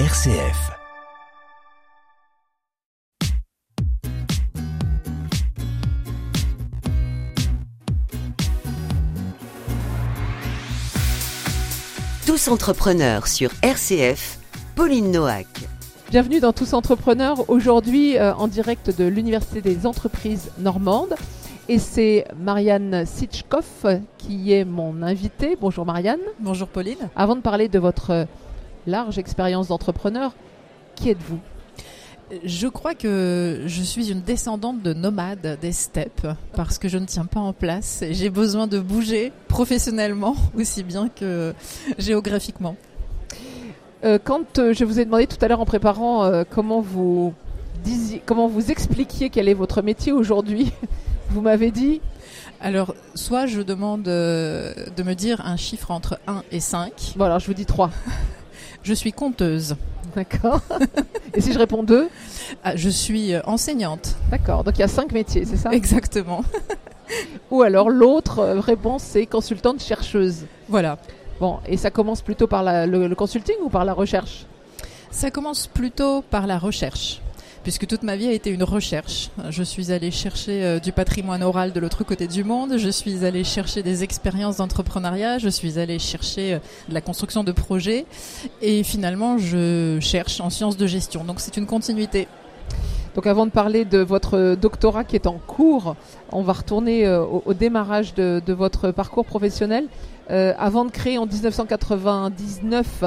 RCF. Tous entrepreneurs sur RCF, Pauline Noack. Bienvenue dans Tous Entrepreneurs, aujourd'hui euh, en direct de l'Université des entreprises normandes. Et c'est Marianne Sitchkoff qui est mon invitée. Bonjour Marianne. Bonjour Pauline. Avant de parler de votre large expérience d'entrepreneur, qui êtes-vous? Je crois que je suis une descendante de nomades des steppes parce que je ne tiens pas en place et j'ai besoin de bouger professionnellement aussi bien que géographiquement. Euh, quand euh, je vous ai demandé tout à l'heure en préparant euh, comment vous disiez, comment vous expliquiez quel est votre métier aujourd'hui, vous m'avez dit Alors, soit je demande de me dire un chiffre entre 1 et 5. Bon alors je vous dis 3. Je suis conteuse. D'accord. Et si je réponds 2 Ah, je suis euh, enseignante. D'accord. Donc il y a 5 métiers, c'est ça? Exactement. Ou alors l'autre euh, réponse c'est consultante chercheuse. Voilà. Bon, et ça commence plutôt par la- le, le consulting ou par la recherche? Ça commence plutôt par la recherche. Puisque toute ma vie a été une recherche. Je suis allée chercher euh, du patrimoine oral de l'autre côté du monde, je suis allée chercher des expériences d'entrepreneuriat, je suis allée chercher euh, la construction de projets, et finalement je cherche en sciences de gestion. Donc c'est une continuité. Donc avant de parler de votre doctorat qui est en cours, on va retourner euh, au, démarrage de, votre parcours professionnel. Euh, avant de créer en 1999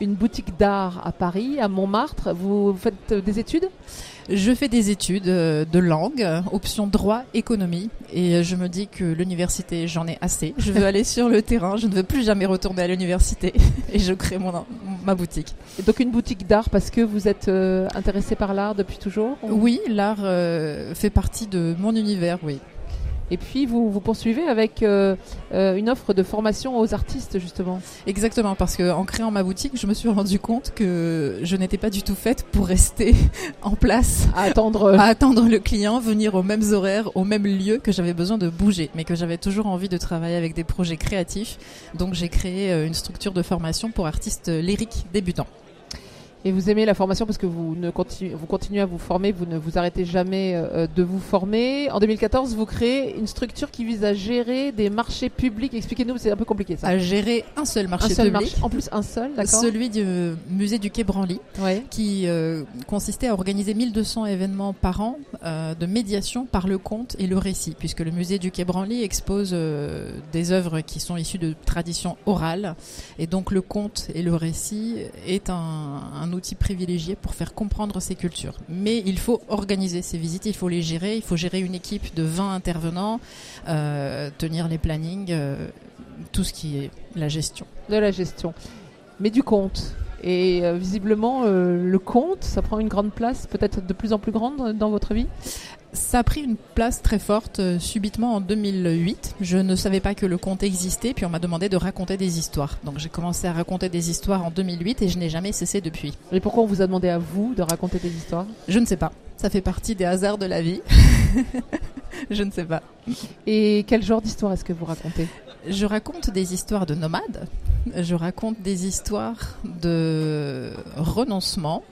une boutique d'art à Paris, à Montmartre, vous faites des études? Je fais des études euh, de langue, option droit, économie, et euh, je me dis que l'université, j'en ai assez. Je veux aller sur le terrain, je ne veux plus jamais retourner à l'université, et je crée mon, ma boutique. Et Donc une boutique d'art parce que vous êtes euh, intéressé par l'art depuis toujours? Ou- Oui, l'art fait partie de mon univers, oui. Et puis vous, vous poursuivez avec euh, euh, une offre de formation aux artistes justement. Exactement, parce que en créant ma boutique, je me suis rendu compte que je n'étais pas du tout faite pour rester en place, À attendre. à attendre le client, venir aux mêmes horaires, au même lieu, que j'avais besoin de bouger, mais que j'avais toujours envie de travailler avec des projets créatifs. Donc j'ai créé euh, une structure de formation pour artistes lyriques débutants. Et vous aimez la formation parce que vous, ne continuez, vous continuez à vous former, vous ne vous arrêtez jamais euh, de vous former. En 2014, vous créez une structure qui vise à gérer des marchés publics. Expliquez-nous, c'est un peu compliqué ça. À gérer un seul un marché seul public, marché, en plus un seul, d'accord celui du musée du Quai Branly. Ouais. qui euh, consistait à organiser 1200 événements par an euh, de médiation par le conte et le récit, puisque le musée du Quai Branly expose euh, des œuvres qui sont issues de traditions orales, et donc le conte et le récit est un, un outil privilégié pour faire comprendre ces cultures. Mais il faut organiser ces visites, il faut les gérer, il faut gérer une équipe de 20 intervenants, euh, tenir les plannings, euh, tout ce qui est la gestion. De la gestion. Mais du compte. Et euh, visiblement, euh, le compte, ça prend une grande place, peut-être de plus en plus grande dans votre vie? Ça a pris une place très forte euh, subitement en 2008. Je ne savais pas que le conte existait, puis on m'a demandé de raconter des histoires. Donc j'ai commencé à raconter des histoires en 2008 et je n'ai jamais cessé depuis. Et pourquoi on vous a demandé à vous de raconter des histoires? Je ne sais pas. Ça fait partie des hasards de la vie. je ne sais pas. Et quel genre d'histoire est-ce que vous racontez? Je raconte des histoires de nomades. Je raconte des histoires de renoncement.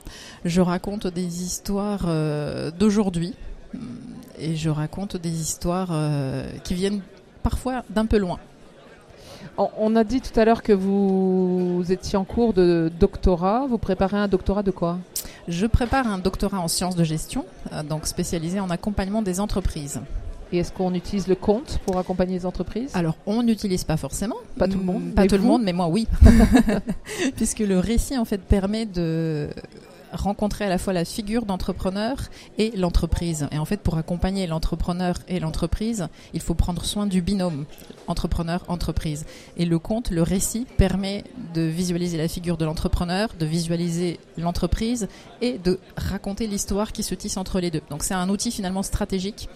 Je raconte des histoires euh, d'aujourd'hui. Et je raconte des histoires euh, qui viennent parfois d'un peu loin. On- a dit tout à l'heure que vous étiez en cours de doctorat. Vous préparez un doctorat de quoi? Je prépare un doctorat en sciences de gestion, euh, donc spécialisé en accompagnement des entreprises. Et est-ce qu'on utilise le compte pour accompagner les entreprises? Alors, on n'utilise pas forcément. Pas tout le monde, Mm, Pas tout le monde, mais moi, oui. Puisque le récit, en fait, permet de rencontrer à la fois la figure d'entrepreneur et l'entreprise. Et en fait, pour accompagner l'entrepreneur et l'entreprise, il faut prendre soin du binôme entrepreneur-entreprise. Et le conte, le récit, permet de visualiser la figure de l'entrepreneur, de visualiser l'entreprise et de raconter l'histoire qui se tisse entre les deux. Donc c'est un outil finalement stratégique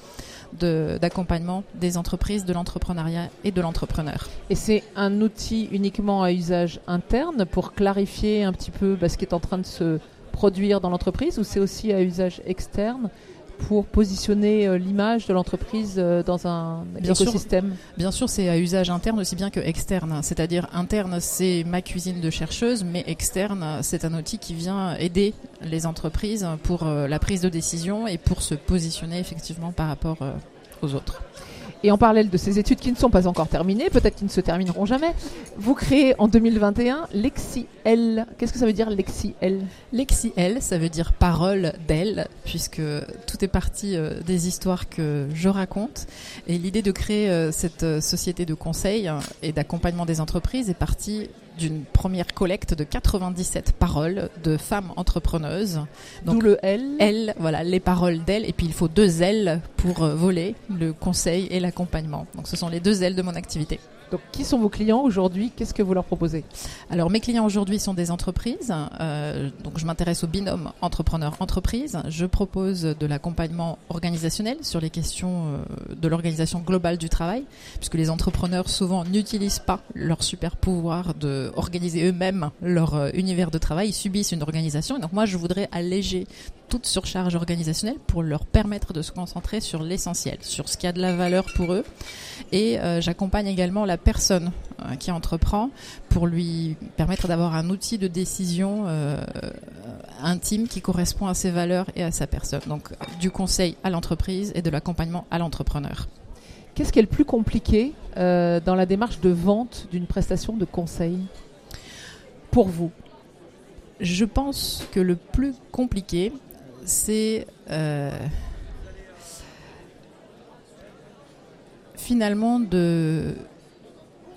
d'accompagnement des entreprises, de l'entrepreneuriat et de l'entrepreneur. Et c'est un outil uniquement à usage interne pour clarifier un petit peu bah, ce qui est en train de se produire dans l'entreprise ou c'est aussi à usage externe pour positionner l'image de l'entreprise dans un bien écosystème Bien sûr, c'est à usage interne aussi bien que externe. C'est-à-dire interne, c'est ma cuisine de chercheuse, mais externe, c'est un outil qui vient aider les entreprises pour la prise de décision et pour se positionner effectivement par rapport aux autres. Et en parallèle de ces études qui ne sont pas encore terminées, peut-être qu'ils ne se termineront jamais, vous créez en 2021 l'EXI-L. Qu'est-ce que ça veut dire l'EXI-L L'EXI-L, ça veut dire parole d'elle, puisque tout est parti euh, des histoires que je raconte. Et l'idée de créer euh, cette euh, société de conseil et d'accompagnement des entreprises est partie d'une première collecte de 97 paroles de femmes entrepreneuses. D'où le L. L, voilà, les paroles d'elle. Et puis il faut deux L pour euh, voler, le conseil et l'accompagnement. Donc ce sont les deux L de mon activité. Donc, qui sont vos clients aujourd'hui? Qu'est-ce que vous leur proposez? Alors, mes clients aujourd'hui sont des entreprises. Euh, donc, je m'intéresse au binôme entrepreneur-entreprise. Je propose de l'accompagnement organisationnel sur les questions euh, de l'organisation globale du travail, puisque les entrepreneurs souvent n'utilisent pas leur super pouvoir de organiser eux-mêmes leur euh, univers de travail. Ils subissent une organisation. Donc, moi, je voudrais alléger toute surcharge organisationnelle pour leur permettre de se concentrer sur l'essentiel, sur ce qui a de la valeur pour eux. Et euh, j'accompagne également la personne euh, qui entreprend pour lui permettre d'avoir un outil de décision intime qui correspond à ses valeurs et à sa personne. Donc du conseil à l'entreprise et de l'accompagnement à l'entrepreneur. Qu'est-ce qui est le plus compliqué dans la démarche de vente d'une prestation de conseil pour vous? Je pense que le plus compliqué, c'est euh, finalement de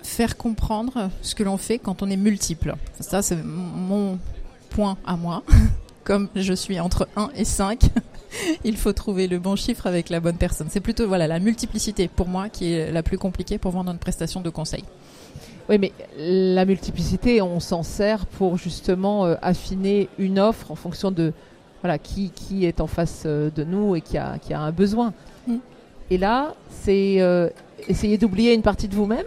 faire comprendre ce que l'on fait quand on est multiple. Ça, c'est mon point à moi. Comme je suis entre 1 et 5, il faut trouver le bon chiffre avec la bonne personne. C'est plutôt voilà la multiplicité pour moi qui est la plus compliquée pour vendre une prestation de conseil. Oui, mais la multiplicité, on s'en sert pour justement euh, affiner une offre en fonction de voilà, qui, qui est en face euh, de nous et qui a, qui a un besoin. Et là, c'est euh, essayer d'oublier une partie de vous-même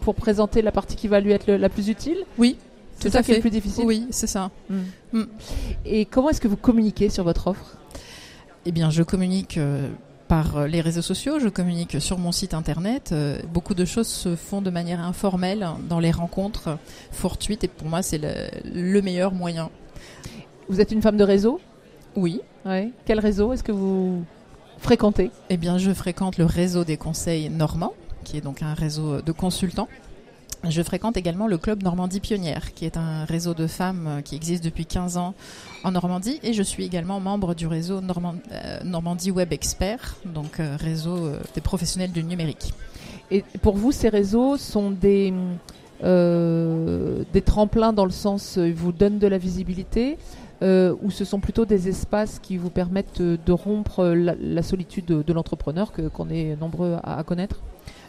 pour présenter la partie qui va lui être la plus utile Oui. C'est ça qui est le plus difficile Oui, c'est ça. Mm. Mm. Et comment est-ce que vous communiquez sur votre offre? Eh bien, je communique par les réseaux sociaux, je communique sur mon site internet. beaucoup de choses se font de manière informelle dans les rencontres fortuites et pour moi, c'est le, le meilleur moyen. Vous êtes une femme de réseau? Oui. Quel réseau est-ce que vous fréquentez? Eh bien, je fréquente le réseau des conseils normands, qui est donc un réseau de consultants. Je fréquente également le Club Normandie Pionnière, qui est un réseau de femmes qui existe depuis 15 ans en Normandie. Et je suis également membre du réseau euh, Normandie Web Expert, donc euh, réseau euh, des professionnels du numérique. Et pour vous, ces réseaux sont des, des tremplins dans le sens, ils vous donnent de la visibilité euh, ou ce sont plutôt des espaces qui vous permettent de, rompre la, solitude de, l'entrepreneur qu'on est nombreux à, connaître?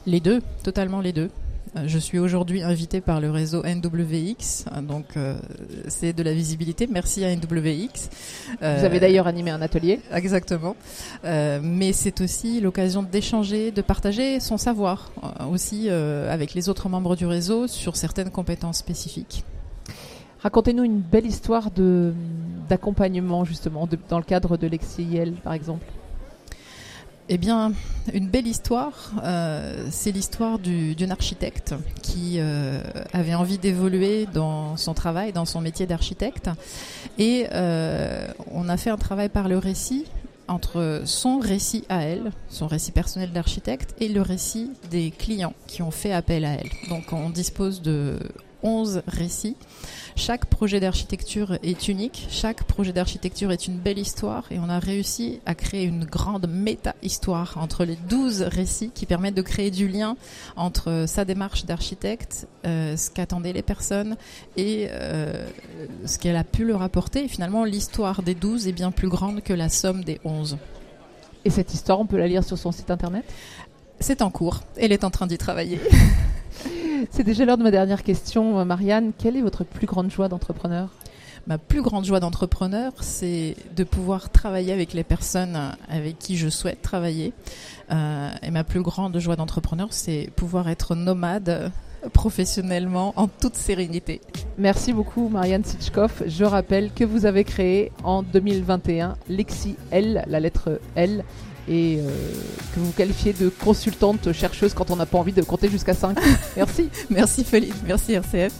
Les deux, totalement les deux. Euh, je suis aujourd'hui invité par le réseau NWX, donc euh, c'est de la visibilité. Merci à NWX. Vous avez d'ailleurs animé un atelier. Exactement. mais c'est aussi l'occasion d'échanger, de partager son savoir aussi avec les autres membres du réseau sur certaines compétences spécifiques. Racontez-nous une belle histoire d'accompagnement, justement, dans le cadre de l'EXIL, par exemple. Eh bien, une belle histoire, euh, c'est l'histoire d'une architecte qui euh, avait envie d'évoluer dans son travail, dans son métier d'architecte. Et euh, on a fait un travail par le récit entre son récit à elle, son récit personnel d'architecte, et le récit des clients qui ont fait appel à elle. Donc on dispose de 11 récits chaque projet d'architecture est unique, chaque projet d'architecture est une belle histoire et on a réussi à créer une grande méta-histoire entre les douze récits qui permettent de créer du lien entre sa démarche d'architecte, euh, ce qu'attendaient les personnes et euh, ce qu'elle a pu leur apporter. Et finalement, l'histoire des douze est bien plus grande que la somme des onze. Et cette histoire, on peut la lire sur son site internet? C'est en cours. Elle est en train d'y travailler. C'est déjà l'heure de ma dernière question. Marianne, quelle est votre plus grande joie d'entrepreneur? Ma plus grande joie d'entrepreneur, c'est de pouvoir travailler avec les personnes avec qui je souhaite travailler. Euh, et ma plus grande joie d'entrepreneur, c'est pouvoir être nomade professionnellement en toute sérénité. Merci beaucoup Marianne Sitchkov. Je rappelle que vous avez créé en 2021 Lexi L, la lettre L, et euh, que vous vous qualifiez de consultante chercheuse quand on n'a pas envie de compter jusqu'à 5. Merci. merci Féline, merci RCF.